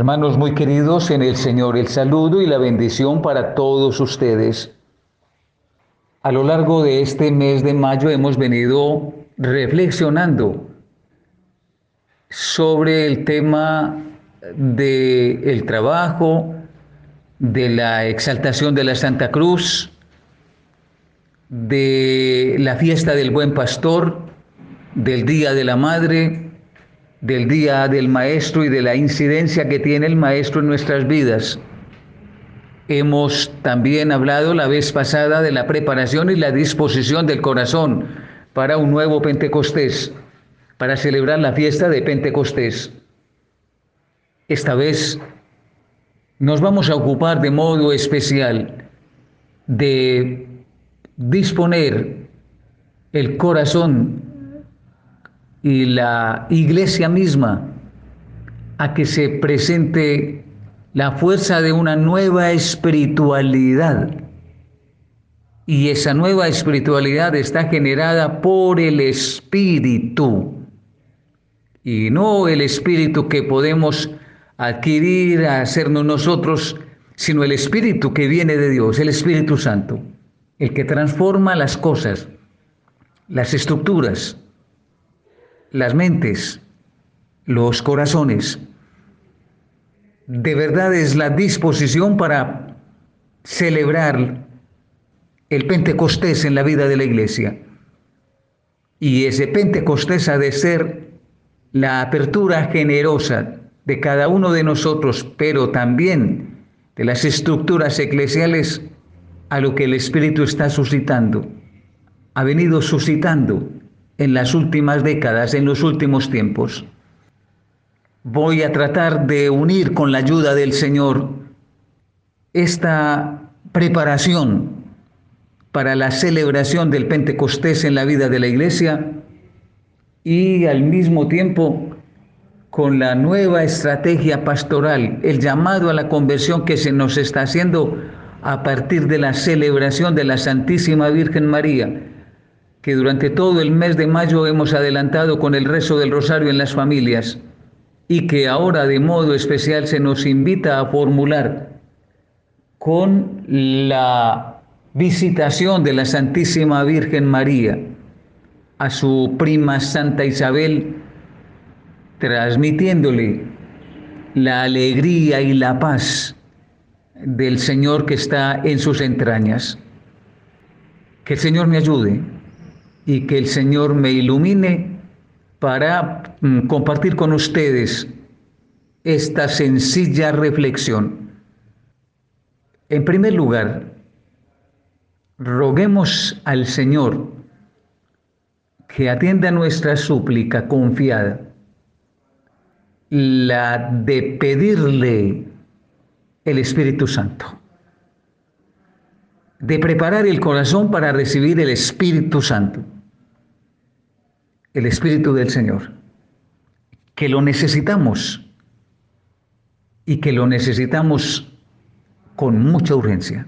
Hermanos muy queridos en el Señor, el saludo y la bendición para todos ustedes. A lo largo de este mes de mayo hemos venido reflexionando sobre el tema del el trabajo, de la exaltación de la Santa Cruz, de la fiesta del buen pastor, del Día de la Madre, del Día del Maestro y de la incidencia que tiene el Maestro en nuestras vidas. Hemos también hablado la vez pasada de la preparación y la disposición del corazón para un nuevo Pentecostés, para celebrar la fiesta de Pentecostés. Esta vez nos vamos a ocupar de modo especial de disponer el corazón y la iglesia misma a que se presente la fuerza de una nueva espiritualidad. Y esa nueva espiritualidad está generada por el Espíritu. Y no el Espíritu que podemos adquirir, hacernos nosotros, sino el Espíritu que viene de Dios, el Espíritu Santo el que transforma las cosas, las estructuras, las mentes, los corazones. De verdad es la disposición para celebrar el Pentecostés en la vida de la iglesia. Y ese Pentecostés ha de ser la apertura generosa de cada uno de nosotros, pero también de las estructuras eclesiales a lo que el Espíritu está suscitando, ha venido suscitando en las últimas décadas, en los últimos tiempos. Voy a tratar de unir con la ayuda del Señor esta preparación para la celebración del Pentecostés en la vida de la iglesia y al mismo tiempo con la nueva estrategia pastoral, el llamado a la conversión que se nos está haciendo a partir de la celebración de la Santísima Virgen María, que durante todo el mes de mayo hemos adelantado con el rezo del rosario en las familias y que ahora de modo especial se nos invita a formular con la visitación de la Santísima Virgen María a su prima Santa Isabel, transmitiéndole la alegría y la paz del Señor que está en sus entrañas. Que el Señor me ayude y que el Señor me ilumine para mm, compartir con ustedes esta sencilla reflexión. En primer lugar, roguemos al Señor que atienda nuestra súplica confiada, la de pedirle el Espíritu Santo. De preparar el corazón para recibir el Espíritu Santo. El Espíritu del Señor. Que lo necesitamos. Y que lo necesitamos con mucha urgencia.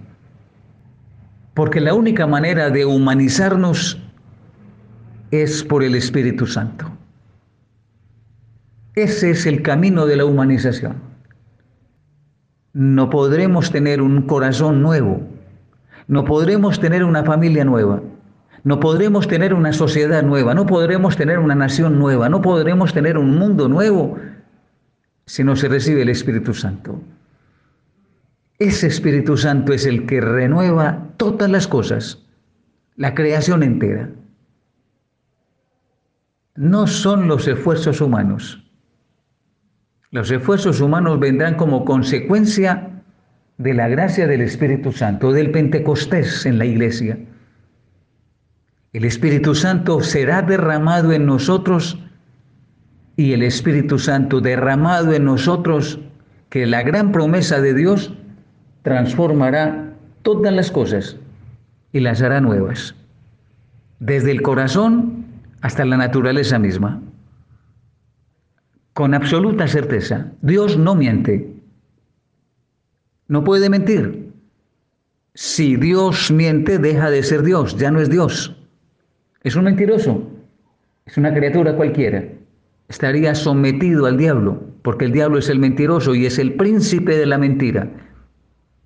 Porque la única manera de humanizarnos es por el Espíritu Santo. Ese es el camino de la humanización no podremos tener un corazón nuevo, no podremos tener una familia nueva, no podremos tener una sociedad nueva, no podremos tener una nación nueva, no podremos tener un mundo nuevo si no se recibe el Espíritu Santo. Ese Espíritu Santo es el que renueva todas las cosas, la creación entera. No son los esfuerzos humanos los esfuerzos humanos vendrán como consecuencia de la gracia del Espíritu Santo, del Pentecostés en la iglesia. El Espíritu Santo será derramado en nosotros y el Espíritu Santo derramado en nosotros, que la gran promesa de Dios transformará todas las cosas y las hará nuevas, desde el corazón hasta la naturaleza misma con absoluta certeza. Dios no miente. No puede mentir. Si Dios miente, deja de ser Dios, ya no es Dios. Es un mentiroso. Es una criatura cualquiera. Estaría sometido al diablo. porque el diablo es el mentiroso y es el príncipe de la mentira.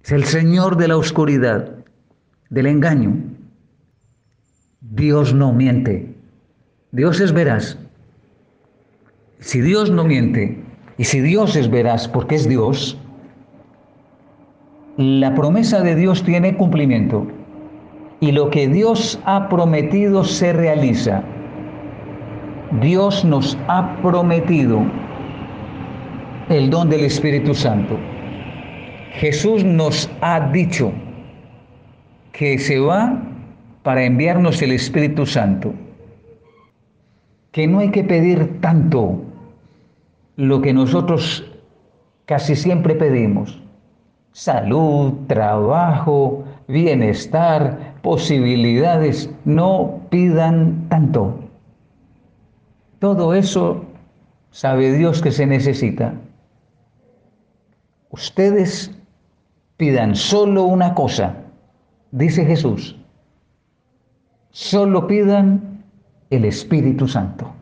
Es el señor de la oscuridad, del engaño. Dios no miente. Dios es veraz. Si Dios no miente y si Dios es veraz porque es Dios, la promesa de Dios tiene cumplimiento y lo que Dios ha prometido se realiza. Dios nos ha prometido el don del Espíritu Santo. Jesús nos ha dicho que se va para enviarnos el Espíritu Santo, que no hay que pedir tanto lo que nosotros casi siempre pedimos, salud, trabajo, bienestar, posibilidades, no pidan tanto. Todo eso sabe Dios que se necesita. Ustedes pidan solo una cosa, dice Jesús. Solo pidan el Espíritu Santo.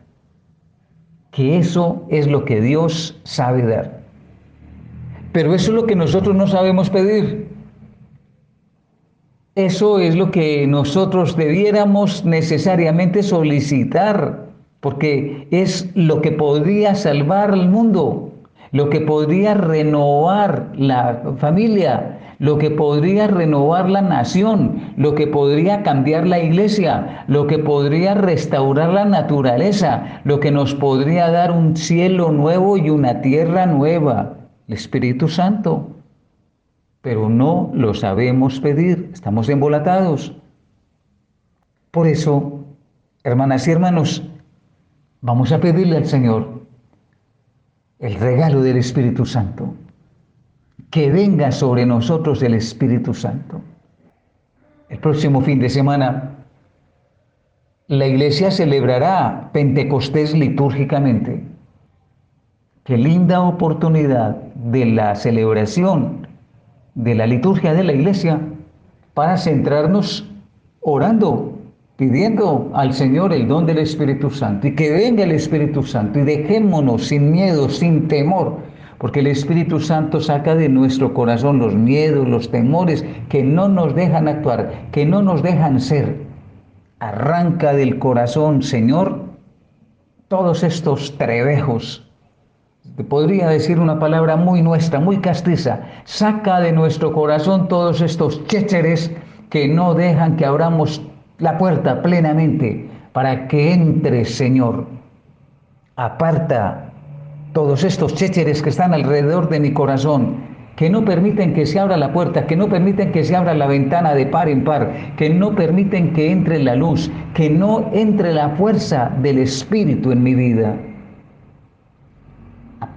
Que eso es lo que Dios sabe dar. Pero eso es lo que nosotros no sabemos pedir. Eso es lo que nosotros debiéramos necesariamente solicitar, porque es lo que podría salvar al mundo lo que podría renovar la familia, lo que podría renovar la nación, lo que podría cambiar la iglesia, lo que podría restaurar la naturaleza, lo que nos podría dar un cielo nuevo y una tierra nueva, el Espíritu Santo. Pero no lo sabemos pedir, estamos embolatados. Por eso, hermanas y hermanos, vamos a pedirle al Señor el regalo del Espíritu Santo. Que venga sobre nosotros el Espíritu Santo. El próximo fin de semana la iglesia celebrará Pentecostés litúrgicamente. Qué linda oportunidad de la celebración de la liturgia de la iglesia para centrarnos orando pidiendo al Señor el don del Espíritu Santo y que venga el Espíritu Santo y dejémonos sin miedo, sin temor, porque el Espíritu Santo saca de nuestro corazón los miedos, los temores que no nos dejan actuar, que no nos dejan ser. Arranca del corazón, Señor, todos estos trebejos. Podría decir una palabra muy nuestra, muy castiza. Saca de nuestro corazón todos estos chécheres que no dejan que abramos la puerta plenamente para que entre, Señor. Aparta todos estos chécheres que están alrededor de mi corazón, que no permiten que se abra la puerta, que no permiten que se abra la ventana de par en par, que no permiten que entre la luz, que no entre la fuerza del Espíritu en mi vida.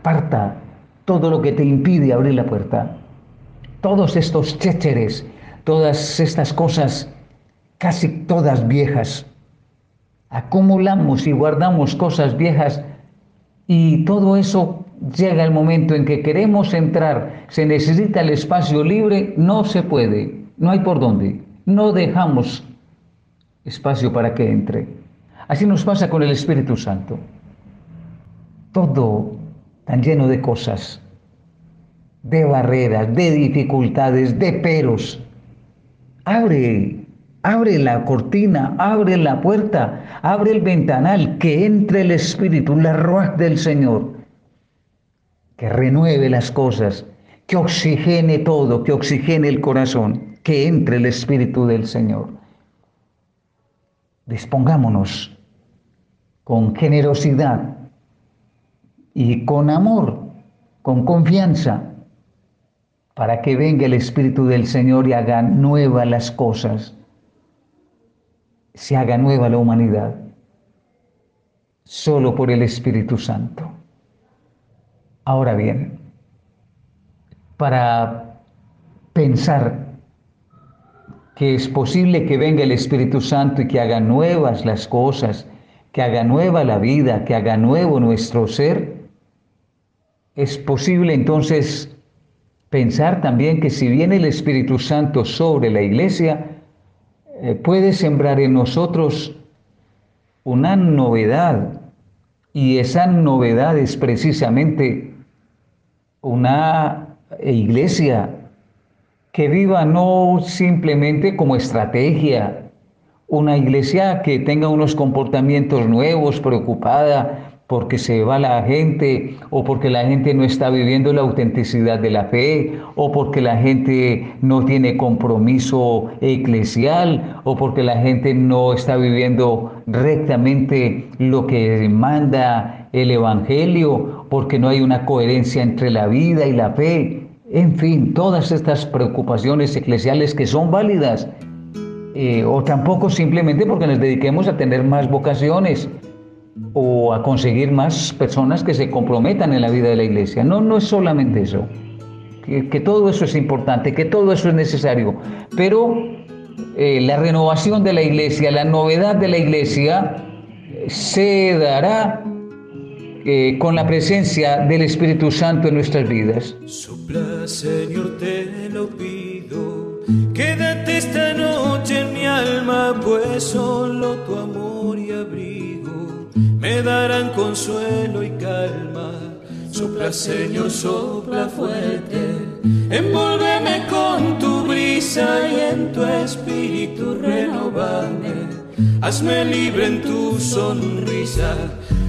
Aparta todo lo que te impide abrir la puerta. Todos estos chécheres, todas estas cosas casi todas viejas. Acumulamos y guardamos cosas viejas y todo eso llega el momento en que queremos entrar, se necesita el espacio libre, no se puede, no hay por dónde, no dejamos espacio para que entre. Así nos pasa con el Espíritu Santo. Todo tan lleno de cosas, de barreras, de dificultades, de peros. Abre Abre la cortina, abre la puerta, abre el ventanal, que entre el Espíritu, la ruaz del Señor, que renueve las cosas, que oxigene todo, que oxigene el corazón, que entre el Espíritu del Señor. Dispongámonos con generosidad y con amor, con confianza, para que venga el Espíritu del Señor y haga nuevas las cosas se haga nueva la humanidad solo por el Espíritu Santo. Ahora bien, para pensar que es posible que venga el Espíritu Santo y que haga nuevas las cosas, que haga nueva la vida, que haga nuevo nuestro ser, es posible entonces pensar también que si viene el Espíritu Santo sobre la iglesia, eh, puede sembrar en nosotros una novedad. Y esa novedad es precisamente una iglesia que viva no simplemente como estrategia, una iglesia que tenga unos comportamientos nuevos, preocupada porque se va la gente o porque la gente no está viviendo la autenticidad de la fe o porque la gente no tiene compromiso eclesial o porque la gente no está viviendo rectamente lo que manda el Evangelio, porque no hay una coherencia entre la vida y la fe. En fin, todas estas preocupaciones eclesiales que son válidas. Eh, o tampoco simplemente porque nos dediquemos a tener más vocaciones o a conseguir más personas que se comprometan en la vida de la iglesia. No, no es solamente eso. Que, todo eso es importante, que todo eso es necesario. Pero eh, la renovación de la iglesia, la novedad de la iglesia, se dará eh, con la presencia del Espíritu Santo en nuestras vidas. Sopla, Señor, te lo pido. Quédate esta noche en mi alma, pues solo tu amor y abrigo me darán consuelo y calma. Sopla, Señor, sopla fuerte. Envuélveme con tu brisa y en tu espíritu renovame. Hazme libre en tu sonrisa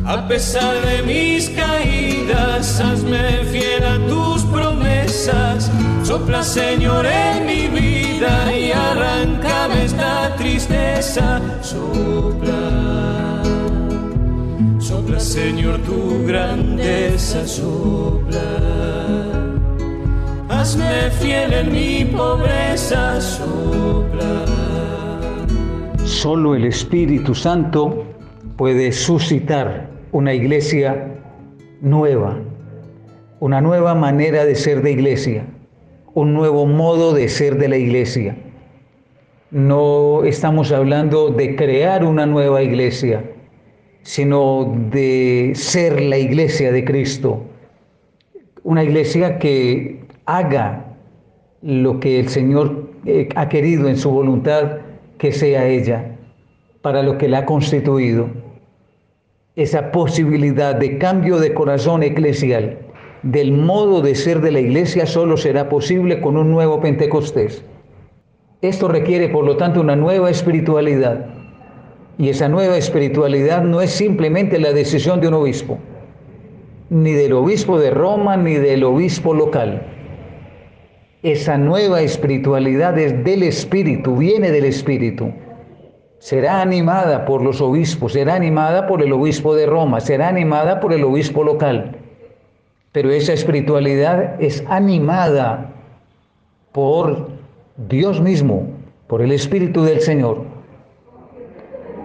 a pesar de mis caídas, hazme fiel a tus promesas. Sopla, Señor, en mi vida y arráncame esta tristeza. Sopla, sopla, Señor, tu grandeza. Sopla, hazme fiel en mi pobreza. Sopla. Solo el Espíritu Santo puede suscitar una iglesia nueva, una nueva manera de ser de iglesia, un nuevo modo de ser de la iglesia. No estamos hablando de crear una nueva iglesia, sino de ser la iglesia de Cristo. Una iglesia que haga lo que el Señor eh, ha querido en su voluntad que sea ella, para lo que la ha constituido esa posibilidad de cambio de corazón eclesial, del modo de ser de la iglesia, solo será posible con un nuevo Pentecostés. Esto requiere, por lo tanto, una nueva espiritualidad. Y esa nueva espiritualidad no es simplemente la decisión de un obispo, ni del obispo de Roma, ni del obispo local. Esa nueva espiritualidad es del Espíritu, viene del Espíritu será animada por los obispos, será animada por el obispo de Roma, será animada por el obispo local. Pero esa espiritualidad es animada por Dios mismo, por el Espíritu del Señor.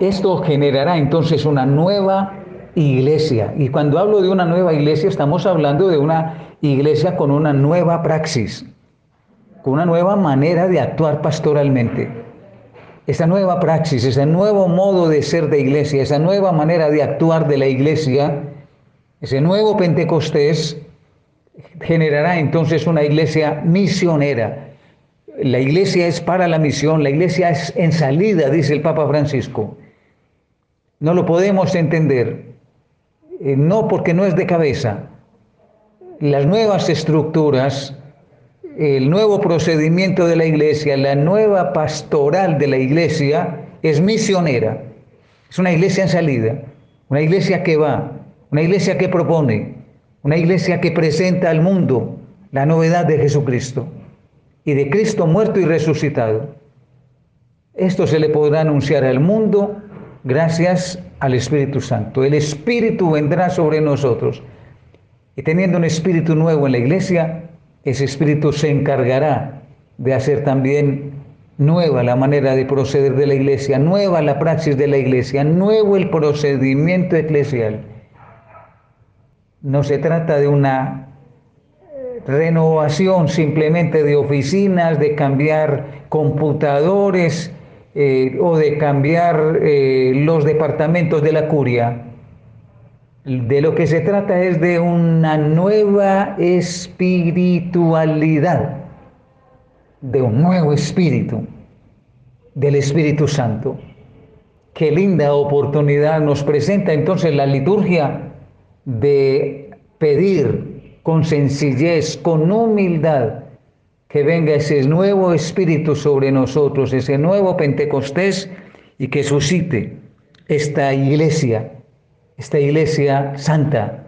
Esto generará entonces una nueva iglesia. Y cuando hablo de una nueva iglesia, estamos hablando de una iglesia con una nueva praxis, con una nueva manera de actuar pastoralmente esa nueva praxis, ese nuevo modo de ser de iglesia, esa nueva manera de actuar de la iglesia, ese nuevo Pentecostés generará entonces una iglesia misionera. La iglesia es para la misión, la iglesia es en salida, dice el Papa Francisco. No lo podemos entender, eh, no porque no es de cabeza. Las nuevas estructuras el nuevo procedimiento de la iglesia, la nueva pastoral de la iglesia es misionera. Es una iglesia en salida, una iglesia que va, una iglesia que propone, una iglesia que presenta al mundo la novedad de Jesucristo y de Cristo muerto y resucitado. Esto se le podrá anunciar al mundo gracias al Espíritu Santo. El Espíritu vendrá sobre nosotros. Y teniendo un espíritu nuevo en la iglesia, ese espíritu se encargará de hacer también nueva la manera de proceder de la iglesia, nueva la praxis de la iglesia, nuevo el procedimiento eclesial. No se trata de una renovación simplemente de oficinas, de cambiar computadores eh, o de cambiar eh, los departamentos de la curia. De lo que se trata es de una nueva espiritualidad, de un nuevo espíritu, del Espíritu Santo. Qué linda oportunidad nos presenta entonces la liturgia de pedir con sencillez, con humildad, que venga ese nuevo espíritu sobre nosotros, ese nuevo Pentecostés y que suscite esta iglesia, esta iglesia santa,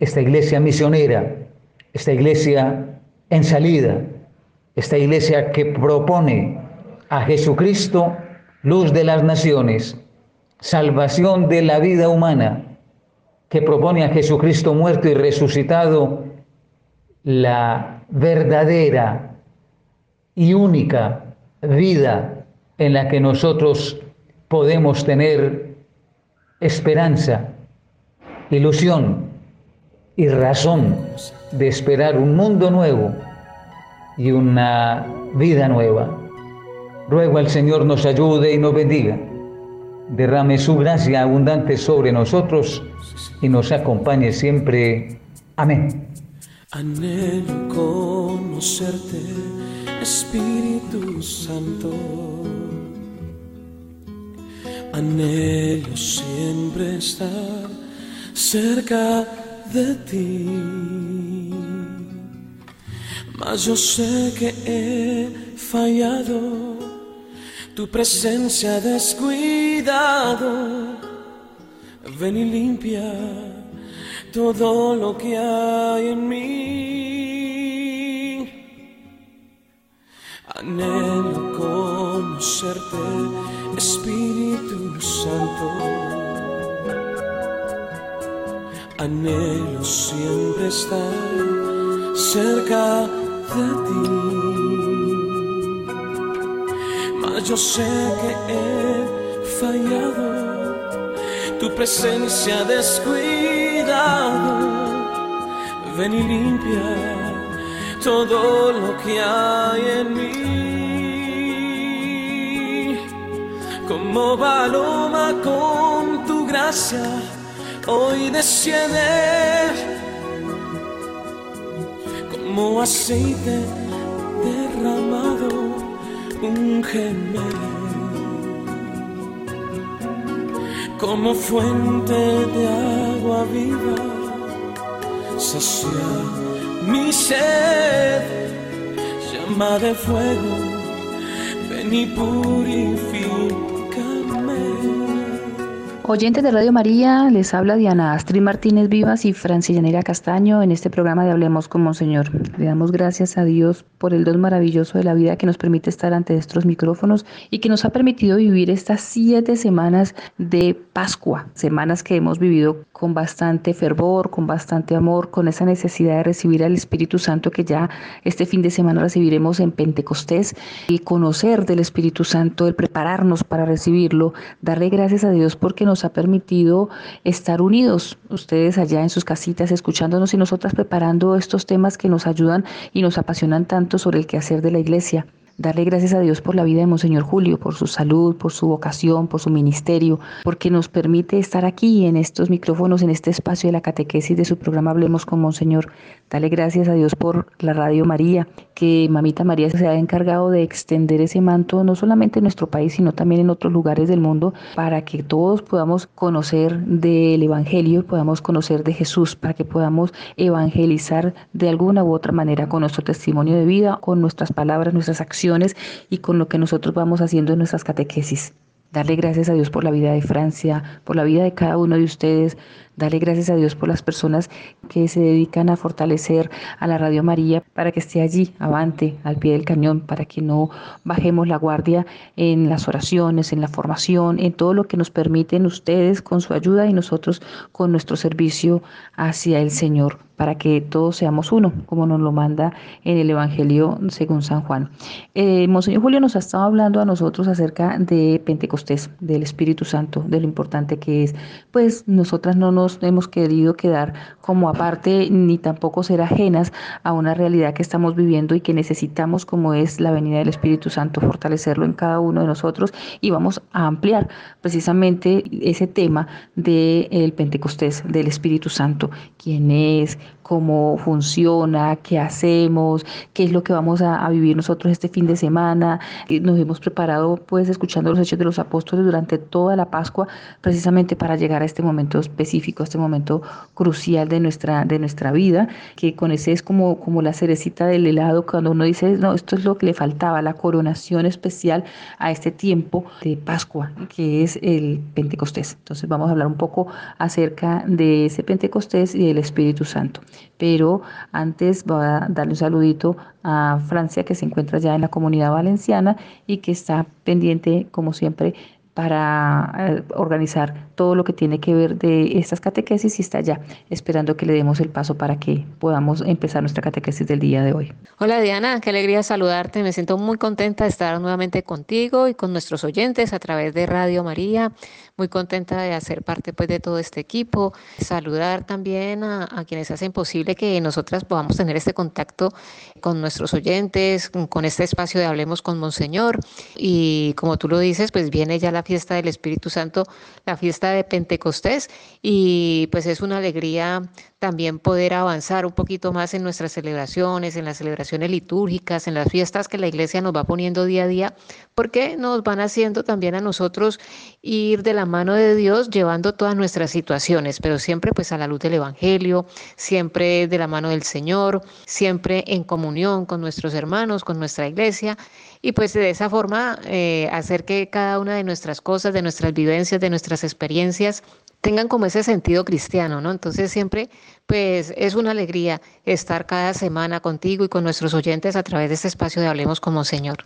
esta iglesia misionera, esta iglesia en salida, esta iglesia que propone a Jesucristo, luz de las naciones, salvación de la vida humana, que propone a Jesucristo muerto y resucitado, la verdadera y única vida en la que nosotros podemos tener esperanza, ilusión y razón de esperar un mundo nuevo y una vida nueva. Ruego al Señor nos ayude y nos bendiga. Derrame su gracia abundante sobre nosotros y nos acompañe siempre. Amén. Espíritu Santo. Anhelo siempre estar cerca de ti. Mas yo sé que he fallado, tu presencia descuidado. Ven y limpia todo lo que hay en mí. Anhelo conocerte, Espíritu Santo. Anhelo siempre estar cerca de ti. Mas yo sé que he fallado, tu presencia descuidado. Ven y limpia todo lo que hay en mí. Como paloma con tu gracia, hoy desciende. Como aceite derramado, un gemelo, como fuente de agua viva, sacia mi sed, llama de fuego, ven y purifícame. Oyentes de Radio María, les habla Diana Astrid Martínez Vivas y Francillanera Castaño en este programa de Hablemos con Monseñor. Le damos gracias a Dios por el don maravilloso de la vida que nos permite estar ante estos micrófonos y que nos ha permitido vivir estas siete semanas de Pascua, semanas que hemos vivido con bastante fervor, con bastante amor, con esa necesidad de recibir al Espíritu Santo que ya este fin de semana recibiremos en Pentecostés, el conocer del Espíritu Santo, el prepararnos para recibirlo, darle gracias a Dios porque nos ha permitido estar unidos, ustedes allá en sus casitas escuchándonos y nosotras preparando estos temas que nos ayudan y nos apasionan tanto sobre el quehacer de la iglesia. Darle gracias a Dios por la vida de Monseñor Julio, por su salud, por su vocación, por su ministerio, porque nos permite estar aquí en estos micrófonos, en este espacio de la catequesis de su programa Hablemos con Monseñor. Dale gracias a Dios por la Radio María, que Mamita María se ha encargado de extender ese manto no solamente en nuestro país, sino también en otros lugares del mundo, para que todos podamos conocer del Evangelio, podamos conocer de Jesús, para que podamos evangelizar de alguna u otra manera con nuestro testimonio de vida, con nuestras palabras, nuestras acciones y con lo que nosotros vamos haciendo en nuestras catequesis. Darle gracias a Dios por la vida de Francia, por la vida de cada uno de ustedes, Dale gracias a Dios por las personas que se dedican a fortalecer a la Radio María para que esté allí, avante, al pie del cañón, para que no bajemos la guardia en las oraciones, en la formación, en todo lo que nos permiten ustedes con su ayuda y nosotros con nuestro servicio hacia el Señor, para que todos seamos uno, como nos lo manda en el Evangelio según San Juan. Eh, Monseñor Julio nos ha estado hablando a nosotros acerca de Pentecostés, del Espíritu Santo, de lo importante que es. Pues nosotras no nos hemos querido quedar como aparte ni tampoco ser ajenas a una realidad que estamos viviendo y que necesitamos como es la venida del Espíritu Santo, fortalecerlo en cada uno de nosotros. Y vamos a ampliar precisamente ese tema del Pentecostés, del Espíritu Santo, quién es, cómo funciona, qué hacemos, qué es lo que vamos a, vivir nosotros este fin de semana. Nos hemos preparado pues escuchando los hechos de los apóstoles durante toda la Pascua precisamente para llegar a este momento específico, a este momento crucial de nuestra, de nuestra vida, que con ese es como, como la cerecita del helado cuando uno dice, no, esto es lo que le faltaba, la coronación especial a este tiempo de Pascua, que es el Pentecostés. Entonces vamos a hablar un poco acerca de ese Pentecostés y del Espíritu Santo. Pero antes voy a darle un saludito a Francia, que se encuentra ya en la comunidad valenciana y que está pendiente, como siempre, para eh, organizar todo lo que tiene que ver de estas catequesis y está ya esperando que le demos el paso para que podamos empezar nuestra catequesis del día de hoy. Hola Diana, qué alegría saludarte. Me siento muy contenta de estar nuevamente contigo y con nuestros oyentes a través de Radio María. Muy contenta de hacer parte pues de todo este equipo. Saludar también a, quienes hacen posible que nosotras podamos tener este contacto con nuestros oyentes, con este espacio de Hablemos con Monseñor. Y como tú lo dices, pues viene ya la fiesta del Espíritu Santo, la fiesta de Pentecostés, y pues es una alegría también poder avanzar un poquito más en nuestras celebraciones, en las celebraciones litúrgicas, en las fiestas que la iglesia nos va poniendo día a día, porque nos van haciendo también a nosotros ir de la mano de Dios llevando todas nuestras situaciones, pero siempre pues a la luz del Evangelio, siempre de la mano del Señor, siempre en comunión con nuestros hermanos, con nuestra iglesia y pues de esa forma eh, hacer que cada una de nuestras cosas, de nuestras vivencias, de nuestras experiencias tengan como ese sentido cristiano, ¿no? Entonces siempre pues es una alegría estar cada semana contigo y con nuestros oyentes a través de este espacio de Hablemos como Señor.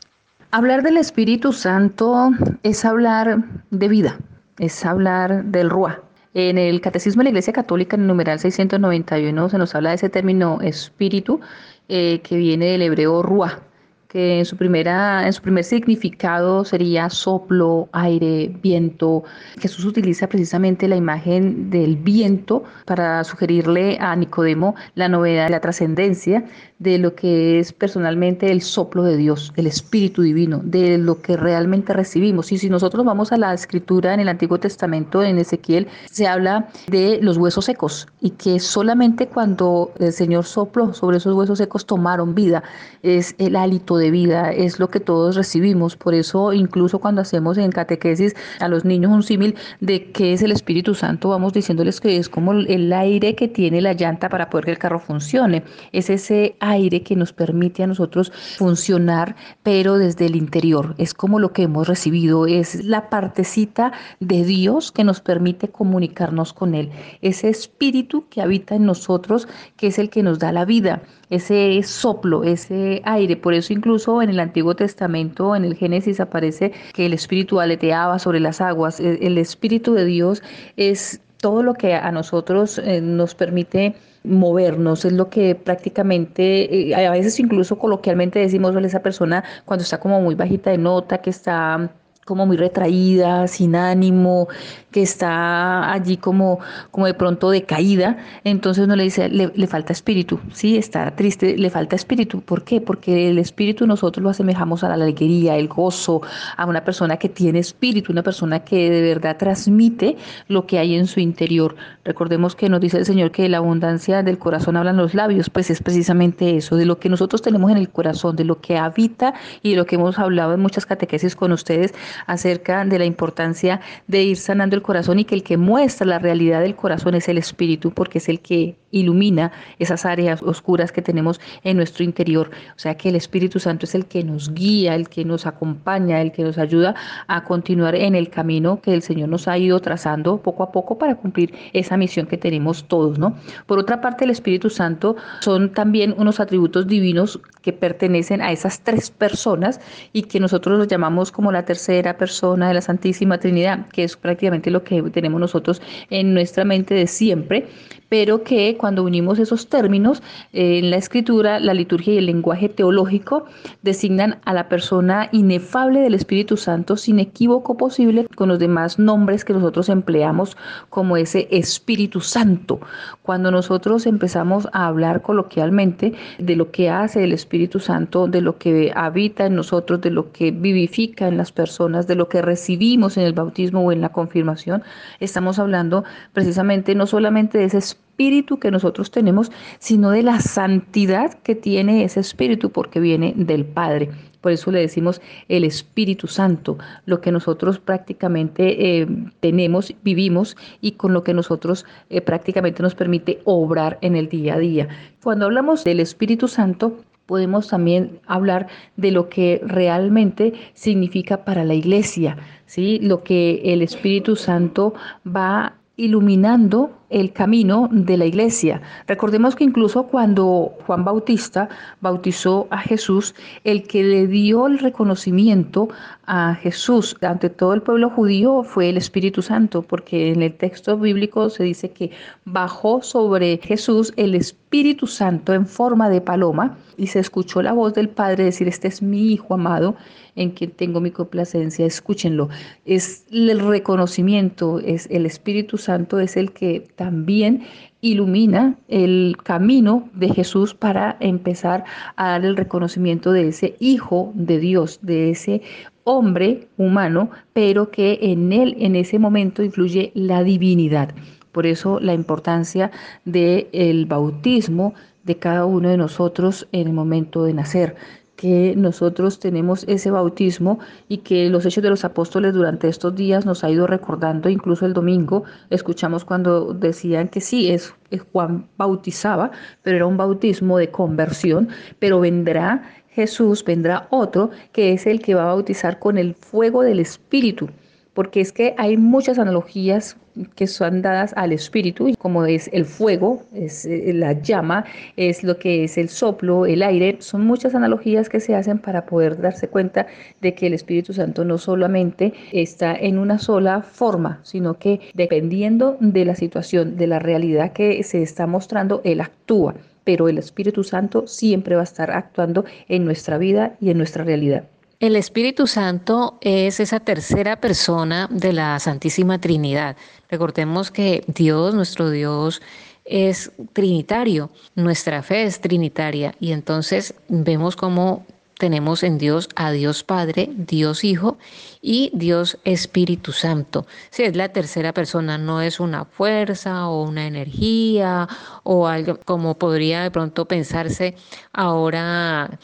Hablar del Espíritu Santo es hablar de vida, es hablar del Ruah. En el Catecismo de la Iglesia Católica, en el numeral 691, se nos habla de ese término espíritu eh, que viene del hebreo Ruah, que en su, primera, en su primer significado sería soplo, aire, viento. Jesús utiliza precisamente la imagen del viento para sugerirle a Nicodemo la novedad, la trascendencia de lo que es personalmente el soplo de Dios, el Espíritu Divino, de lo que realmente recibimos. Y si nosotros vamos a la escritura en el Antiguo Testamento, en Ezequiel, se habla de los huesos secos y que solamente cuando el Señor sopló sobre esos huesos secos tomaron vida. Es el hálito de vida, es lo que todos recibimos. Por eso incluso cuando hacemos en catequesis a los niños un símil de qué es el Espíritu Santo, vamos diciéndoles que es como el aire que tiene la llanta para poder que el carro funcione. Es ese aire que nos permite a nosotros funcionar, pero desde el interior. Es como lo que hemos recibido, es la partecita de Dios que nos permite comunicarnos con Él. Ese espíritu que habita en nosotros, que es el que nos da la vida ese soplo, ese aire. Por eso incluso en el Antiguo Testamento, en el Génesis, aparece que el Espíritu aleteaba sobre las aguas. E, el Espíritu de Dios es todo lo que a nosotros eh, nos permite movernos, es lo que prácticamente, eh, a veces incluso coloquialmente decimos, esa persona cuando está como muy bajita de nota, que está como muy retraída, sin ánimo, que está allí como, como de pronto decaída, entonces uno le dice, le, falta espíritu, sí, está triste, le falta espíritu. ¿Por qué? Porque el espíritu nosotros lo asemejamos a la alegría, el gozo, a una persona que tiene espíritu, una persona que de verdad transmite lo que hay en su interior. Recordemos que nos dice el Señor que la abundancia del corazón hablan los labios, pues es precisamente eso, de lo que nosotros tenemos en el corazón, de lo que habita y de lo que hemos hablado en muchas catequesis con ustedes acerca de la importancia de ir sanando el corazón y que el que muestra la realidad del corazón es el espíritu, porque es el que ilumina esas áreas oscuras que tenemos en nuestro interior. O sea que el Espíritu Santo es el que nos guía, el que nos acompaña, el que nos ayuda a continuar en el camino que el Señor nos ha ido trazando poco a poco para cumplir esa misión que tenemos todos, ¿no? Por otra parte, el Espíritu Santo son también unos atributos divinos que pertenecen a esas tres personas y que nosotros los llamamos como la tercera persona de la Santísima Trinidad, que es prácticamente lo que tenemos nosotros en nuestra mente de siempre pero que cuando unimos esos términos eh, en la escritura, la liturgia y el lenguaje teológico designan a la persona inefable del Espíritu Santo sin equívoco posible con los demás nombres que nosotros empleamos como ese Espíritu Santo. Cuando nosotros empezamos a hablar coloquialmente de lo que hace el Espíritu Santo, de lo que habita en nosotros, de lo que vivifica en las personas, de lo que recibimos en el bautismo o en la confirmación, estamos hablando precisamente no solamente de ese espíritu que nosotros tenemos, sino de la santidad que tiene ese espíritu porque viene del Padre. Por eso le decimos el Espíritu Santo, lo que nosotros prácticamente eh, tenemos, vivimos y con lo que nosotros eh, prácticamente nos permite obrar en el día a día. Cuando hablamos del Espíritu Santo, podemos también hablar de lo que realmente significa para la iglesia, ¿sí? lo que el Espíritu Santo va iluminando el camino de la iglesia. Recordemos que incluso cuando Juan Bautista bautizó a Jesús, el que le dio el reconocimiento a Jesús ante todo el pueblo judío fue el Espíritu Santo, porque en el texto bíblico se dice que bajó sobre Jesús el Espíritu Santo en forma de paloma y se escuchó la voz del Padre decir, este es mi Hijo amado en quien tengo mi complacencia, escúchenlo. Es el reconocimiento, es el Espíritu Santo es el que también ilumina el camino de Jesús para empezar a dar el reconocimiento de ese Hijo de Dios, de ese hombre humano, pero que en él en ese momento influye la divinidad. Por eso la importancia del bautismo de cada uno de nosotros en el momento de nacer que nosotros tenemos ese bautismo y que los hechos de los apóstoles durante estos días nos ha ido recordando, incluso el domingo escuchamos cuando decían que sí, es, Juan bautizaba, pero era un bautismo de conversión, pero vendrá Jesús, vendrá otro que es el que va a bautizar con el fuego del Espíritu porque es que hay muchas analogías que son dadas al espíritu, como es el fuego, es eh, la llama, es lo que es el soplo, el aire, son muchas analogías que se hacen para poder darse cuenta de que el Espíritu Santo no solamente está en una sola forma, sino que dependiendo de la situación, de la realidad que se está mostrando, Él actúa, pero el Espíritu Santo siempre va a estar actuando en nuestra vida y en nuestra realidad. El Espíritu Santo es esa tercera persona de la Santísima Trinidad. Recordemos que Dios, nuestro Dios, es trinitario, nuestra fe es trinitaria y entonces vemos cómo tenemos en Dios a Dios Padre, Dios Hijo y Dios Espíritu Santo. Si es la tercera persona, no es una fuerza o una energía o algo como podría de pronto pensarse ahora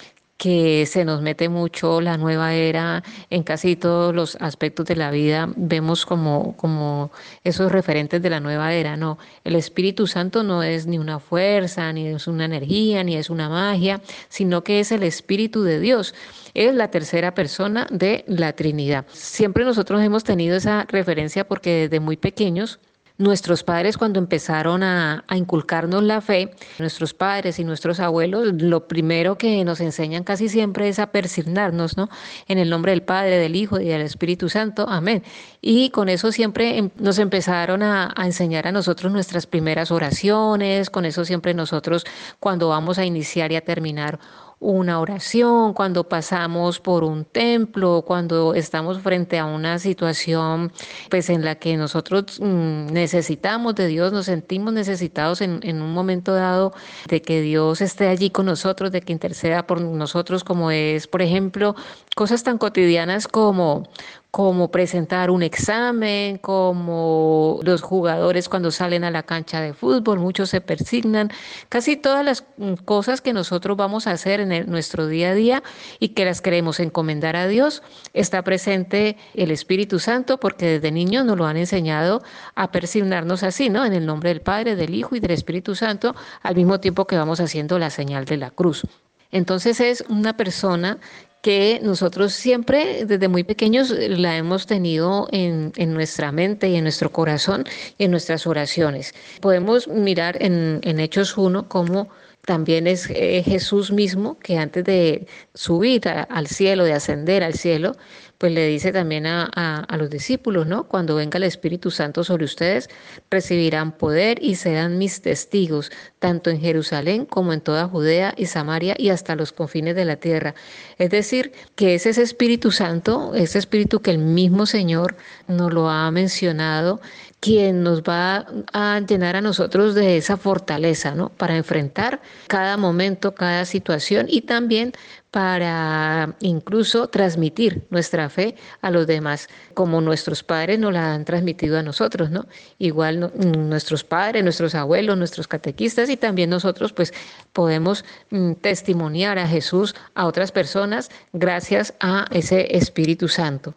que se nos mete mucho la nueva era en casi todos los aspectos de la vida, vemos como, como esos referentes de la nueva era, no, el Espíritu Santo no es ni una fuerza, ni es una energía, ni es una magia, sino que es el Espíritu de Dios, es la tercera persona de la Trinidad. Siempre nosotros hemos tenido esa referencia porque desde muy pequeños, Nuestros padres cuando empezaron a, inculcarnos la fe, nuestros padres y nuestros abuelos, lo primero que nos enseñan casi siempre es a persignarnos, ¿no? En el nombre del Padre, del Hijo y del Espíritu Santo. Amén. Y con eso siempre em, nos empezaron a, a enseñar a nosotros nuestras primeras oraciones, con eso siempre nosotros cuando vamos a iniciar y a terminar una oración, cuando pasamos por un templo, cuando estamos frente a una situación pues en la que nosotros mm, necesitamos de Dios, nos sentimos necesitados en, en, un momento dado de que Dios esté allí con nosotros, de que interceda por nosotros, como es, por ejemplo, cosas tan cotidianas como como presentar un examen, como los jugadores cuando salen a la cancha de fútbol, muchos se persignan, casi todas las mm, cosas que nosotros vamos a hacer en nuestro día a día y que las queremos encomendar a Dios, está presente el Espíritu Santo porque desde niños nos lo han enseñado a persignarnos así, ¿no? En el nombre del Padre, del Hijo y del Espíritu Santo, al mismo tiempo que vamos haciendo la señal de la cruz. Entonces es una persona que nosotros siempre desde muy pequeños la hemos tenido en, nuestra mente y en nuestro corazón en nuestras oraciones. Podemos mirar en, Hechos 1 cómo también es eh, Jesús mismo que antes de subir al cielo, de ascender al cielo, pues le dice también a, los discípulos, ¿no? Cuando venga el Espíritu Santo sobre ustedes, recibirán poder y serán mis testigos, tanto en Jerusalén como en toda Judea y Samaria y hasta los confines de la tierra. Es decir, que es ese Espíritu Santo, ese Espíritu que el mismo Señor nos lo ha mencionado, quien nos va a llenar a nosotros de esa fortaleza, ¿no? Para enfrentar cada momento, cada situación y también para incluso transmitir nuestra fe a los demás, como nuestros padres nos la han transmitido a nosotros, ¿no? Igual nuestros padres, nuestros abuelos, nuestros catequistas y también nosotros pues podemos mm, testimoniar a Jesús a otras personas gracias a ese Espíritu Santo.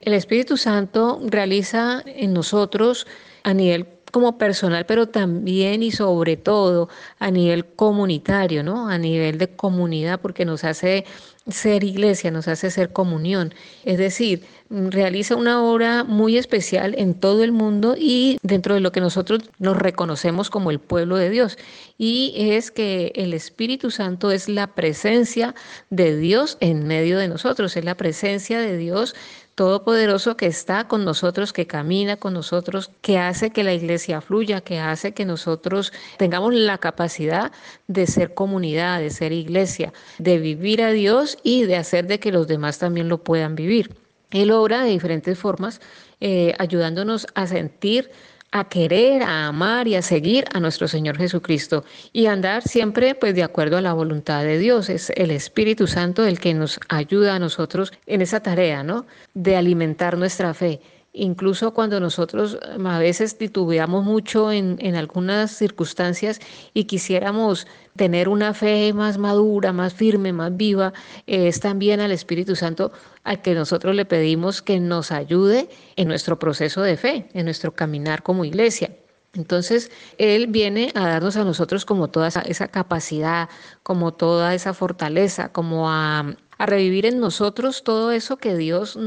El Espíritu Santo realiza en nosotros a nivel como personal, pero también y sobre todo a nivel comunitario, ¿no? A nivel de comunidad, porque nos hace ser iglesia, nos hace ser comunión. Es decir, realiza una obra muy especial en todo el mundo y dentro de lo que nosotros nos reconocemos como el pueblo de Dios. Y es que el Espíritu Santo es la presencia de Dios en medio de nosotros, es la presencia de Dios Todopoderoso que está con nosotros, que camina con nosotros, que hace que la iglesia fluya, que hace que nosotros tengamos la capacidad de ser comunidad, de ser iglesia, de vivir a Dios y de hacer de que los demás también lo puedan vivir. Él obra de diferentes formas, eh, ayudándonos a sentir a querer, a amar y a seguir a nuestro Señor Jesucristo y andar siempre pues de acuerdo a la voluntad de Dios. Es el Espíritu Santo el que nos ayuda a nosotros en esa tarea, ¿no? De alimentar nuestra fe incluso cuando nosotros em, a veces titubeamos mucho en, en, algunas circunstancias y quisiéramos tener una fe más madura, más firme, más viva, es también al Espíritu Santo al que nosotros le pedimos que nos ayude en nuestro proceso de fe, en nuestro caminar como iglesia. Entonces, Él viene a darnos a nosotros como toda esa, capacidad, como toda esa fortaleza, como a, a revivir en nosotros todo eso que Dios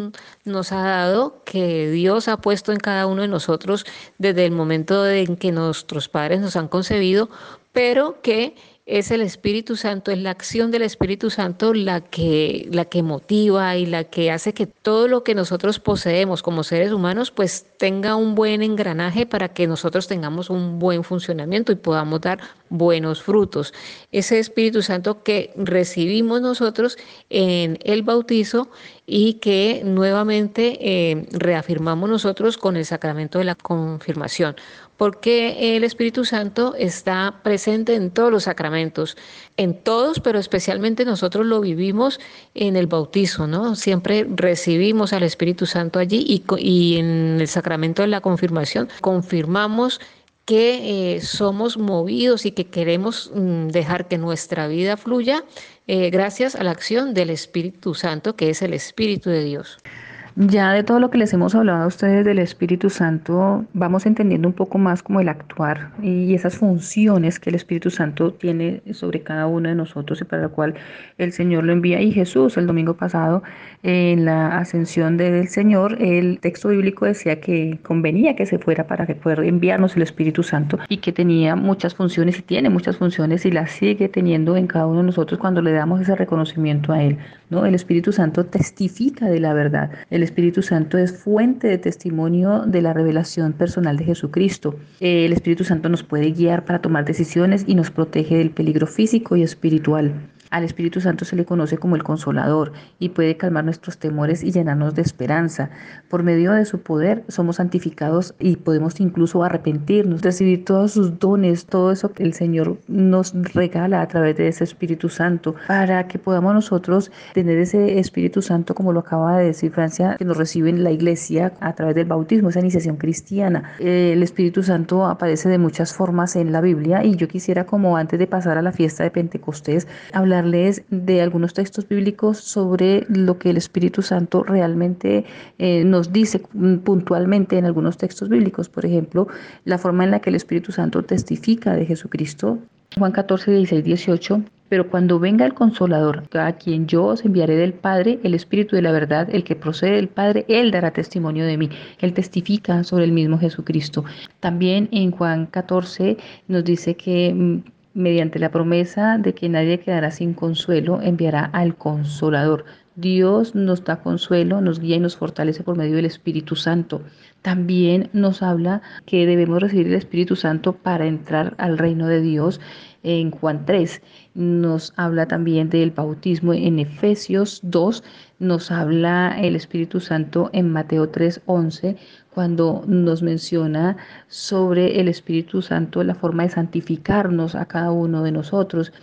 nos ha dado, que Dios ha puesto en cada uno de nosotros desde el momento en que nuestros padres nos han concebido, pero que es el Espíritu Santo, es la acción del Espíritu Santo la que, la que motiva y la que hace que todo lo que nosotros poseemos como seres humanos pues tenga un buen engranaje para que nosotros tengamos un buen funcionamiento y podamos dar buenos frutos. Ese Espíritu Santo que recibimos nosotros en el bautizo y que nuevamente eh, reafirmamos nosotros con el sacramento de la confirmación porque el Espíritu Santo está presente en todos los sacramentos, en todos, pero especialmente nosotros lo vivimos en el bautizo, ¿no? Siempre recibimos al Espíritu Santo allí y, y en el sacramento de la confirmación confirmamos que eh, somos movidos y que queremos mm, dejar que nuestra vida fluya eh, gracias a la acción del Espíritu Santo, que es el Espíritu de Dios. Ya de todo lo que les hemos hablado a ustedes del Espíritu Santo, vamos entendiendo un poco más como el actuar y esas funciones que el Espíritu Santo tiene sobre cada uno de nosotros y para la cual el Señor lo envía. Y Jesús, el domingo pasado, en la ascensión del Señor, el texto bíblico decía que convenía que se fuera para que pueda enviarnos el Espíritu Santo y que tenía muchas funciones y tiene muchas funciones y las sigue teniendo en cada uno de nosotros cuando le damos ese reconocimiento a Él. ¿no? El Espíritu Santo testifica de la verdad. El Espíritu Santo es fuente de testimonio de la revelación personal de Jesucristo. El Espíritu Santo nos puede guiar para tomar decisiones y nos protege del peligro físico y espiritual. Al Espíritu Santo se le conoce como el consolador y puede calmar nuestros temores y llenarnos de esperanza. Por medio de su poder somos santificados y podemos incluso arrepentirnos, recibir todos sus dones, todo eso que el Señor nos regala a través de ese Espíritu Santo, para que podamos nosotros tener ese Espíritu Santo, como lo acaba de decir Francia, que nos recibe en la iglesia a través del bautismo, esa iniciación cristiana. El Espíritu Santo aparece de muchas formas en la Biblia y yo quisiera como antes de pasar a la fiesta de Pentecostés hablar de algunos textos bíblicos sobre lo que el Espíritu Santo realmente eh, nos dice puntualmente en algunos textos bíblicos. Por ejemplo, la forma en la que el Espíritu Santo testifica de Jesucristo. Juan 14, 16, 18. Pero cuando venga el consolador, a quien yo os enviaré del Padre, el Espíritu de la verdad, el que procede del Padre, Él dará testimonio de mí. Él testifica sobre el mismo Jesucristo. También en Juan 14 nos dice que mm, mediante la promesa de que nadie quedará sin consuelo, enviará al consolador. Dios nos da consuelo, nos guía y nos fortalece por medio del Espíritu Santo. También nos habla que debemos recibir el Espíritu Santo para entrar al reino de Dios en Juan 3. Nos habla también del bautismo en Efesios 2. Nos habla el Espíritu Santo en Mateo 3, 11 cuando nos menciona sobre el Espíritu Santo, la forma de santificarnos a cada uno de nosotros.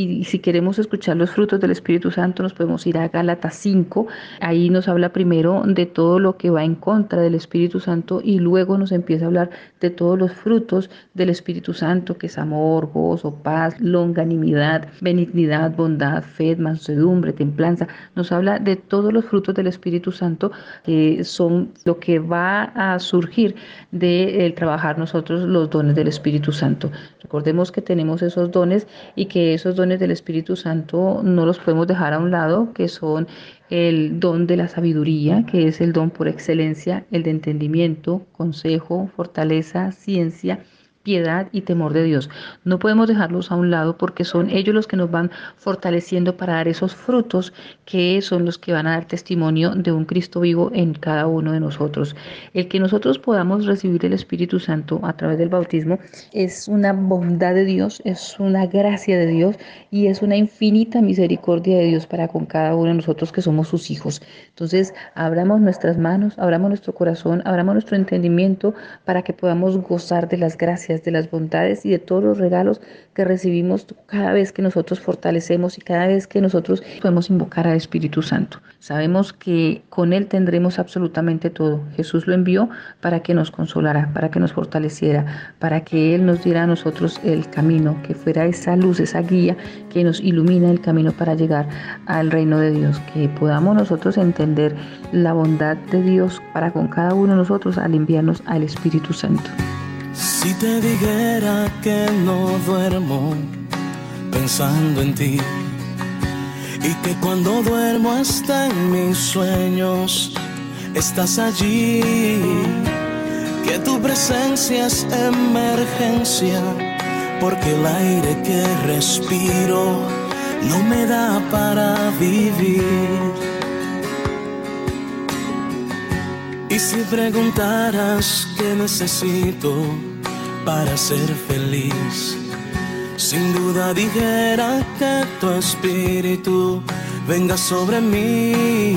Y si queremos escuchar los frutos del Espíritu Santo, nos podemos ir a Gálatas 5. Ahí nos habla primero de todo lo que va en contra del Espíritu Santo y luego nos empieza a hablar de todos los frutos del Espíritu Santo, que es amor, gozo, paz, longanimidad, benignidad, bondad, fe, mansedumbre, templanza. Nos habla de todos los frutos del Espíritu Santo que son lo que va a surgir de trabajar nosotros los dones del Espíritu Santo. Recordemos que tenemos esos dones y que esos dones del Espíritu Santo no los podemos dejar a un lado, que son el don de la sabiduría, que es el don por excelencia, el de entendimiento, consejo, fortaleza, ciencia piedad y temor de Dios. No podemos dejarlos a un lado porque son ellos los que nos van fortaleciendo para dar esos frutos que son los que van a dar testimonio de un Cristo vivo en cada uno de nosotros. El que nosotros podamos recibir el Espíritu Santo a través del bautismo es una bondad de Dios, es una gracia de Dios y es una infinita misericordia de Dios para con cada uno de nosotros que somos sus hijos. Entonces, abramos nuestras manos, abramos nuestro corazón, abramos nuestro entendimiento para que podamos gozar de las gracias de las bondades y de todos los regalos que recibimos cada vez que nosotros fortalecemos y cada vez que nosotros podemos invocar al Espíritu Santo. Sabemos que con Él tendremos absolutamente todo. Jesús lo envió para que nos consolara, para que nos fortaleciera, para que Él nos diera a nosotros el camino, que fuera esa luz, esa guía que nos ilumina el camino para llegar al reino de Dios, que podamos nosotros entender la bondad de Dios para con cada uno de nosotros al enviarnos al Espíritu Santo. Si te dijera que no duermo pensando en ti y que cuando duermo hasta en mis sueños estás allí, que tu presencia es emergencia porque el aire que respiro no me da para vivir. Y si preguntaras qué necesito, para ser feliz. Sin duda dijera que tu espíritu venga sobre mí,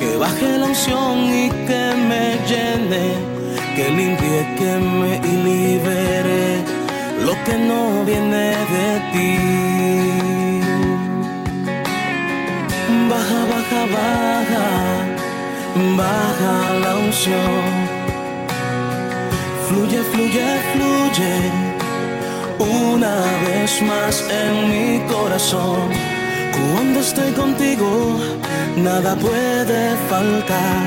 que baje la unción y que me llene, que limpie, que me libere lo que no viene de ti. Baja, baja, baja, baja la unción Fluye, fluye, fluye una vez más en mi corazón. Cuando estoy contigo, nada puede faltar.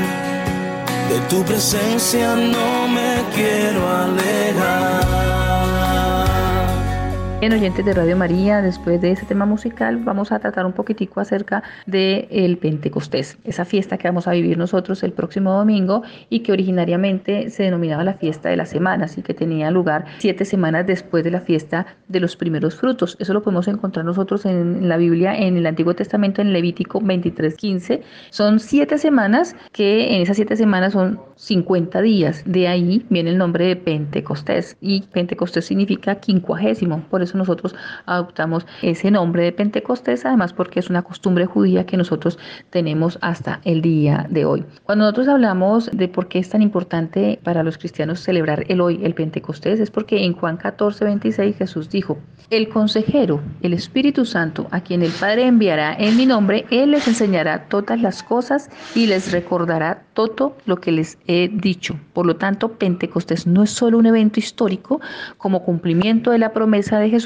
De tu presencia no me quiero alejar. En oyentes de Radio María, después de este tema musical, vamos a tratar un poquitico acerca del el Pentecostés, esa fiesta que vamos a vivir nosotros el próximo domingo y que originariamente se denominaba la fiesta de las semanas y que tenía lugar siete semanas después de la fiesta de los primeros frutos. Eso lo podemos encontrar nosotros en la Biblia, en el Antiguo Testamento, en Levítico 23:15. Son siete semanas que en esas siete semanas son 50 días. De ahí viene el nombre de Pentecostés y Pentecostés significa quincuagésimo. Por nosotros adoptamos ese nombre de Pentecostés, además porque es una costumbre judía que nosotros tenemos hasta el día de hoy. Cuando nosotros hablamos de por qué es tan importante para los cristianos celebrar el hoy, el Pentecostés, es porque en Juan 14, 26 Jesús dijo, el consejero, el Espíritu Santo, a quien el Padre enviará en mi nombre, Él les enseñará todas las cosas y les recordará todo lo que les he dicho. Por lo tanto, Pentecostés no es solo un evento histórico como cumplimiento de la promesa de Jesús,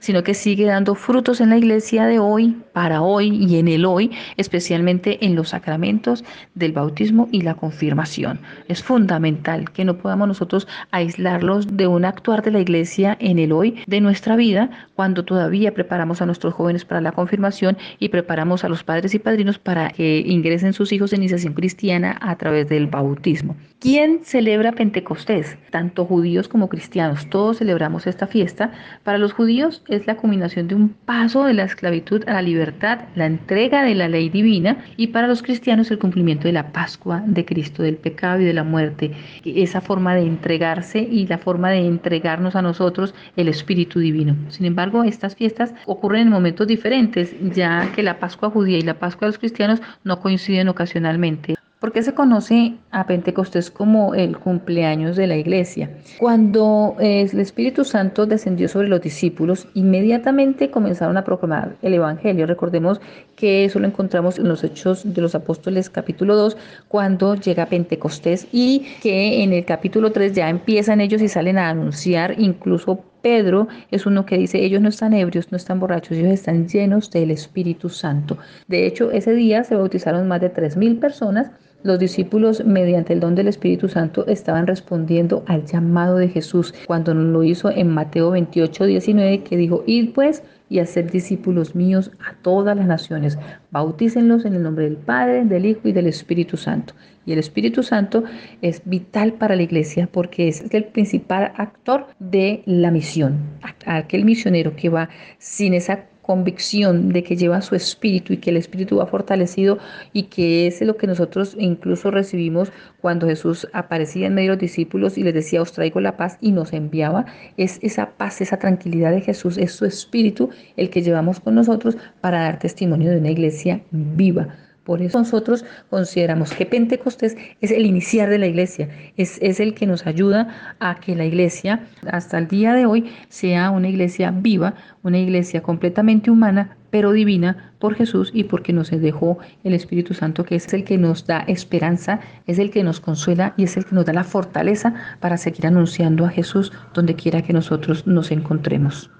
sino que sigue dando frutos en la iglesia de hoy, para hoy y en el hoy, especialmente en los sacramentos del bautismo y la confirmación. Es fundamental que no podamos nosotros aislarlos de un actuar de la iglesia en el hoy de nuestra vida, cuando todavía preparamos a nuestros jóvenes para la confirmación y preparamos a los padres y padrinos para que ingresen sus hijos en iniciación cristiana a través del bautismo. ¿Quién celebra Pentecostés? Tanto judíos como cristianos, todos celebramos esta fiesta. Para los judíos es la combinación de un paso de la esclavitud a la libertad, la entrega de la ley divina, y para los cristianos el cumplimiento de la Pascua de Cristo, del pecado y de la muerte, esa forma de entregarse y la forma de entregarnos a nosotros el Espíritu Divino. Sin embargo, estas fiestas ocurren en momentos diferentes, ya que la Pascua judía y la Pascua de los cristianos no coinciden ocasionalmente. ¿Por qué se conoce a Pentecostés como el cumpleaños de la iglesia? Cuando eh, el Espíritu Santo descendió sobre los discípulos, inmediatamente comenzaron a proclamar el Evangelio. Recordemos que eso lo encontramos en los Hechos de los Apóstoles capítulo 2, cuando llega Pentecostés y que en el capítulo 3 ya empiezan ellos y salen a anunciar incluso Pedro es uno que dice, ellos no están ebrios, no están borrachos, ellos están llenos del Espíritu Santo. De hecho, ese día se bautizaron más de 3.000 personas los discípulos, mediante el don del Espíritu Santo, estaban respondiendo al llamado de Jesús cuando lo hizo en Mateo 28, 19, que dijo, id pues y hacer discípulos míos a todas las naciones. Bautícenlos en el nombre del Padre, del Hijo y del Espíritu Santo. Y el Espíritu Santo es vital para la iglesia porque es el principal actor de la misión. Aquel misionero que va sin esa convicción de que lleva su espíritu y que el espíritu va fortalecido y que es lo que nosotros incluso recibimos cuando Jesús aparecía en medio de los discípulos y les decía, os traigo la paz y nos enviaba, es esa paz, esa tranquilidad de Jesús, es su espíritu el que llevamos con nosotros para dar testimonio de una iglesia viva por eso nosotros consideramos que Pentecostés es el iniciar de la iglesia, es, es, el que nos ayuda a que la iglesia hasta el día de hoy sea una iglesia viva, una iglesia completamente humana, pero divina por Jesús y porque nos dejó el Espíritu Santo, que es el que nos da esperanza, es el que nos consuela y es el que nos da la fortaleza para seguir anunciando a Jesús donde quiera que nosotros nos encontremos.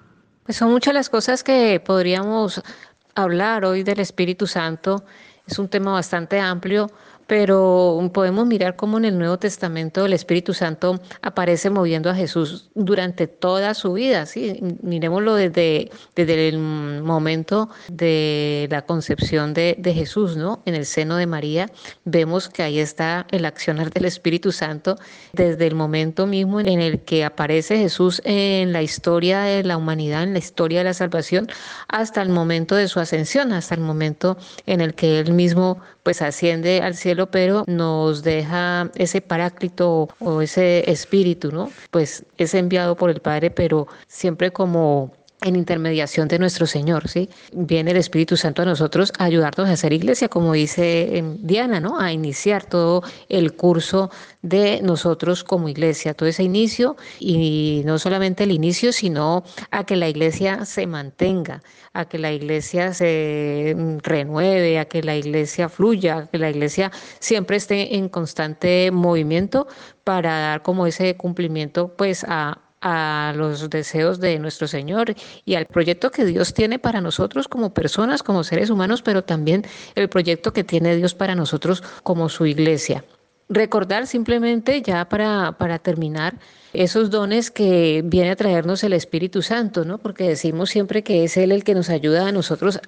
Pues son muchas las cosas que podríamos hablar hoy del Espíritu Santo es un tema bastante amplio, pero podemos mirar cómo en el Nuevo Testamento el Espíritu Santo aparece moviendo a Jesús durante toda su vida. ¿sí? Miremoslo desde, desde el momento de la concepción de, de, Jesús, ¿no? En el seno de María, vemos que ahí está el accionar del Espíritu Santo desde el momento mismo en el que aparece Jesús en la historia de la humanidad, en la historia de la salvación, hasta el momento de su ascensión, hasta el momento en el que él mismo pues asciende al cielo, pero nos deja ese paráclito o ese espíritu, ¿no? Pues es enviado por el Padre, pero siempre como en intermediación de nuestro Señor, ¿sí? Viene el Espíritu Santo a nosotros a ayudarnos a hacer iglesia, como dice em, Diana, ¿no? A iniciar todo el curso de nosotros como iglesia, todo ese inicio y no solamente el inicio, sino a que la iglesia se mantenga, a que la iglesia se mm, renueve, a que la iglesia fluya, a que la iglesia siempre esté en constante movimiento para dar como ese cumplimiento pues a, a los deseos de nuestro Señor y al proyecto que Dios tiene para nosotros como personas, como seres humanos, pero también el proyecto que tiene Dios para nosotros como su iglesia. Recordar simplemente, ya para, para terminar, esos dones que viene a traernos el Espíritu Santo, ¿no? Porque decimos siempre que es Él el que nos ayuda a nosotros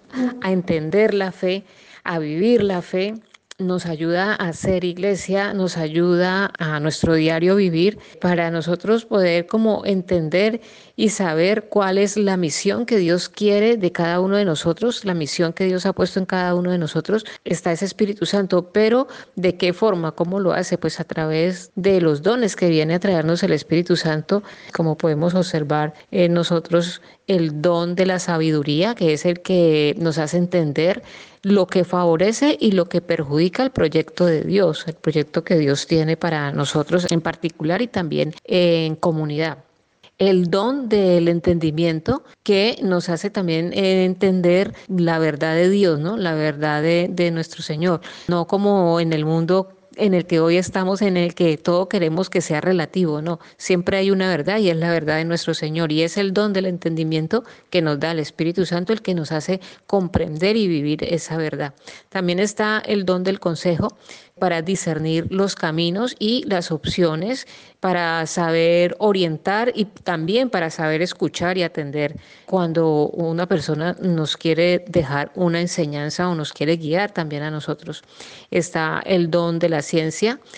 a entender la fe, a vivir la fe, nos ayuda a ser iglesia, nos ayuda a nuestro diario vivir para nosotros poder como entender y saber cuál es la misión que Dios quiere de cada uno de nosotros, la misión que Dios ha puesto en cada uno de nosotros. Está ese Espíritu Santo, pero ¿de qué forma? ¿Cómo lo hace? Pues a través de los dones que viene a traernos el Espíritu Santo, como podemos observar en nosotros el don de la sabiduría, que es el que nos hace entender lo que favorece y lo que perjudica el proyecto de Dios, el proyecto que Dios tiene para nosotros en particular y también en comunidad el don del entendimiento que nos hace también entender la verdad de Dios, ¿no? La verdad de, nuestro Señor. No como en el mundo en el que hoy estamos, en el que todo queremos que sea relativo, no, siempre hay una verdad y es la verdad de nuestro Señor y es el don del entendimiento que nos da el Espíritu Santo el que nos hace comprender y vivir esa verdad. También está el don del consejo para discernir los caminos y las opciones, para saber orientar y también para saber escuchar y atender cuando una persona nos quiere dejar una enseñanza o nos quiere guiar también a nosotros. Está el don de la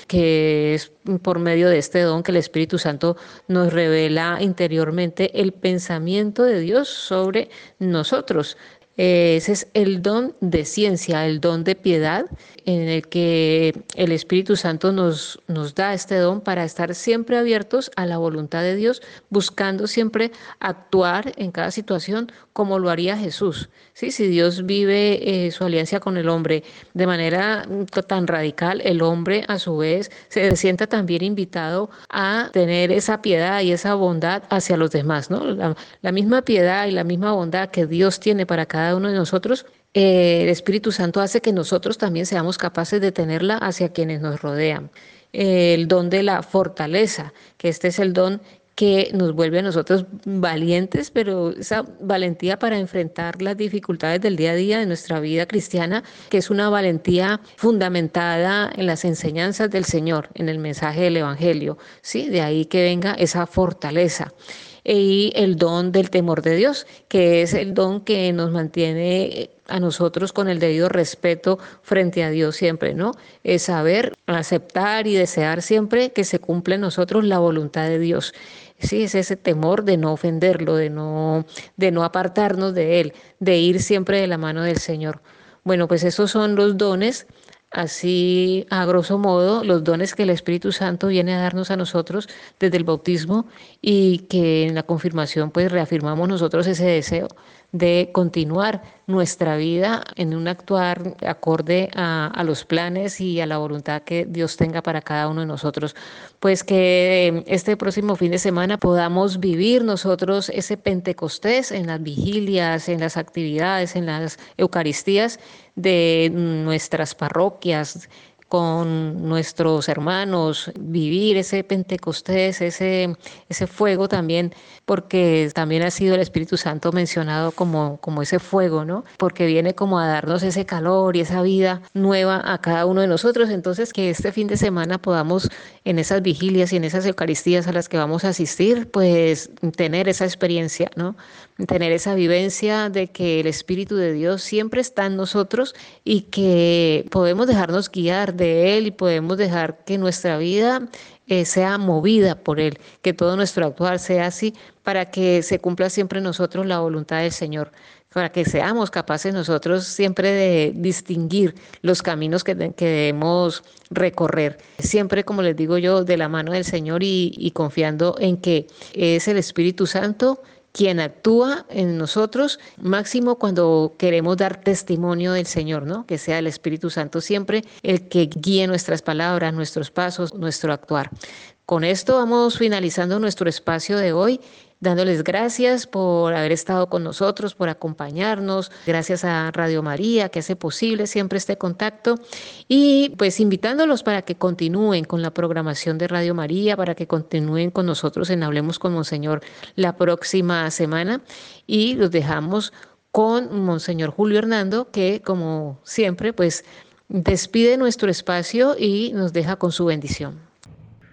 que es por medio de este don que el Espíritu Santo nos revela interiormente el pensamiento de Dios sobre nosotros ese es el don de ciencia, el don de piedad, en el que el Espíritu Santo nos, nos da este don para estar siempre abiertos a la voluntad de Dios, buscando siempre actuar en cada situación como lo haría Jesús. ¿sí? Si Dios vive eh, su alianza con el hombre de manera mm, tan radical, el hombre a su vez se sienta también invitado a tener esa piedad y esa bondad hacia los demás. ¿no? La, la misma piedad y la misma bondad que Dios tiene para cada uno de nosotros, eh, el Espíritu Santo hace que nosotros también seamos capaces de tenerla hacia quienes nos rodean. el don de la fortaleza, que este es el don que nos vuelve a nosotros valientes, pero esa valentía para enfrentar las dificultades del día a día de nuestra vida cristiana, que es una valentía fundamentada en las enseñanzas del Señor, en el mensaje del Evangelio, ¿sí? De ahí que venga esa fortaleza y el don del temor de Dios, que es el don que nos mantiene a nosotros con el debido respeto frente a Dios siempre, ¿no? Es saber aceptar y desear siempre que se cumple en nosotros la voluntad de Dios. Sí, es ese temor de no ofenderlo, de no, de no apartarnos de Él, de ir siempre de la mano del Señor. Bueno, pues esos son los dones, así a grosso modo, los dones que el Espíritu Santo viene a darnos a nosotros desde el bautismo y que en la confirmación pues reafirmamos nosotros ese deseo de continuar nuestra vida en un actuar acorde a, los planes y a la voluntad que Dios tenga para cada uno de nosotros. Pues que eh, este próximo fin de semana podamos vivir nosotros ese Pentecostés en las vigilias, en las actividades, en las Eucaristías de nuestras parroquias, con nuestros hermanos, vivir ese Pentecostés, ese, ese fuego también, porque también ha sido el Espíritu Santo mencionado como, como ese fuego, ¿no? Porque viene como a darnos ese calor y esa vida nueva a cada uno de nosotros. Entonces, que este fin de semana podamos en esas vigilias y en esas Eucaristías a las que vamos a asistir, pues tener esa experiencia, ¿no? Tener esa vivencia de que el Espíritu de Dios siempre está en nosotros y que podemos dejarnos guiar de Él y podemos dejar que nuestra vida eh, sea movida por Él, que todo nuestro actuar sea así, para que se cumpla siempre nosotros la voluntad del Señor, para que seamos capaces nosotros siempre de distinguir los caminos que, debemos recorrer, siempre, como les digo yo, de la mano del Señor y confiando en que es el Espíritu Santo quien actúa en nosotros, máximo cuando queremos dar testimonio del Señor, ¿no? Que sea el Espíritu Santo siempre el que guíe nuestras palabras, nuestros pasos, nuestro actuar. Con esto vamos finalizando nuestro espacio de hoy dándoles gracias por haber estado con nosotros, por acompañarnos, gracias a Radio María que hace posible siempre este contacto. Y pues invitándolos para que continúen con la programación de Radio María, para que continúen con nosotros en Hablemos con Monseñor la próxima semana. Y los dejamos con Monseñor Julio Hernando que como siempre pues despide nuestro espacio y nos deja con su bendición.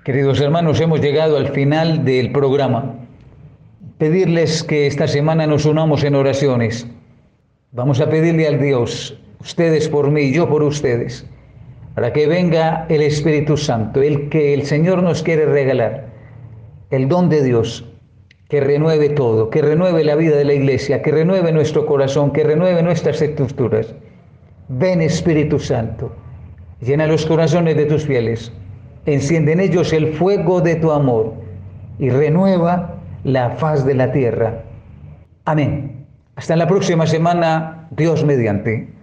Queridos hermanos, hemos llegado al final del programa pedirles que esta semana nos unamos en oraciones. Vamos a pedirle al Dios, ustedes por mí, yo por ustedes, para que venga el Espíritu Santo, el que el Señor nos quiere regalar, el don de Dios, que renueve todo, que renueve la vida de la iglesia, que renueve nuestro corazón, que renueve nuestras estructuras. Ven Espíritu Santo, llena los corazones de tus fieles, enciende en ellos el fuego de tu amor y renueva la faz de la tierra. Amén. Hasta la próxima semana, Dios mediante.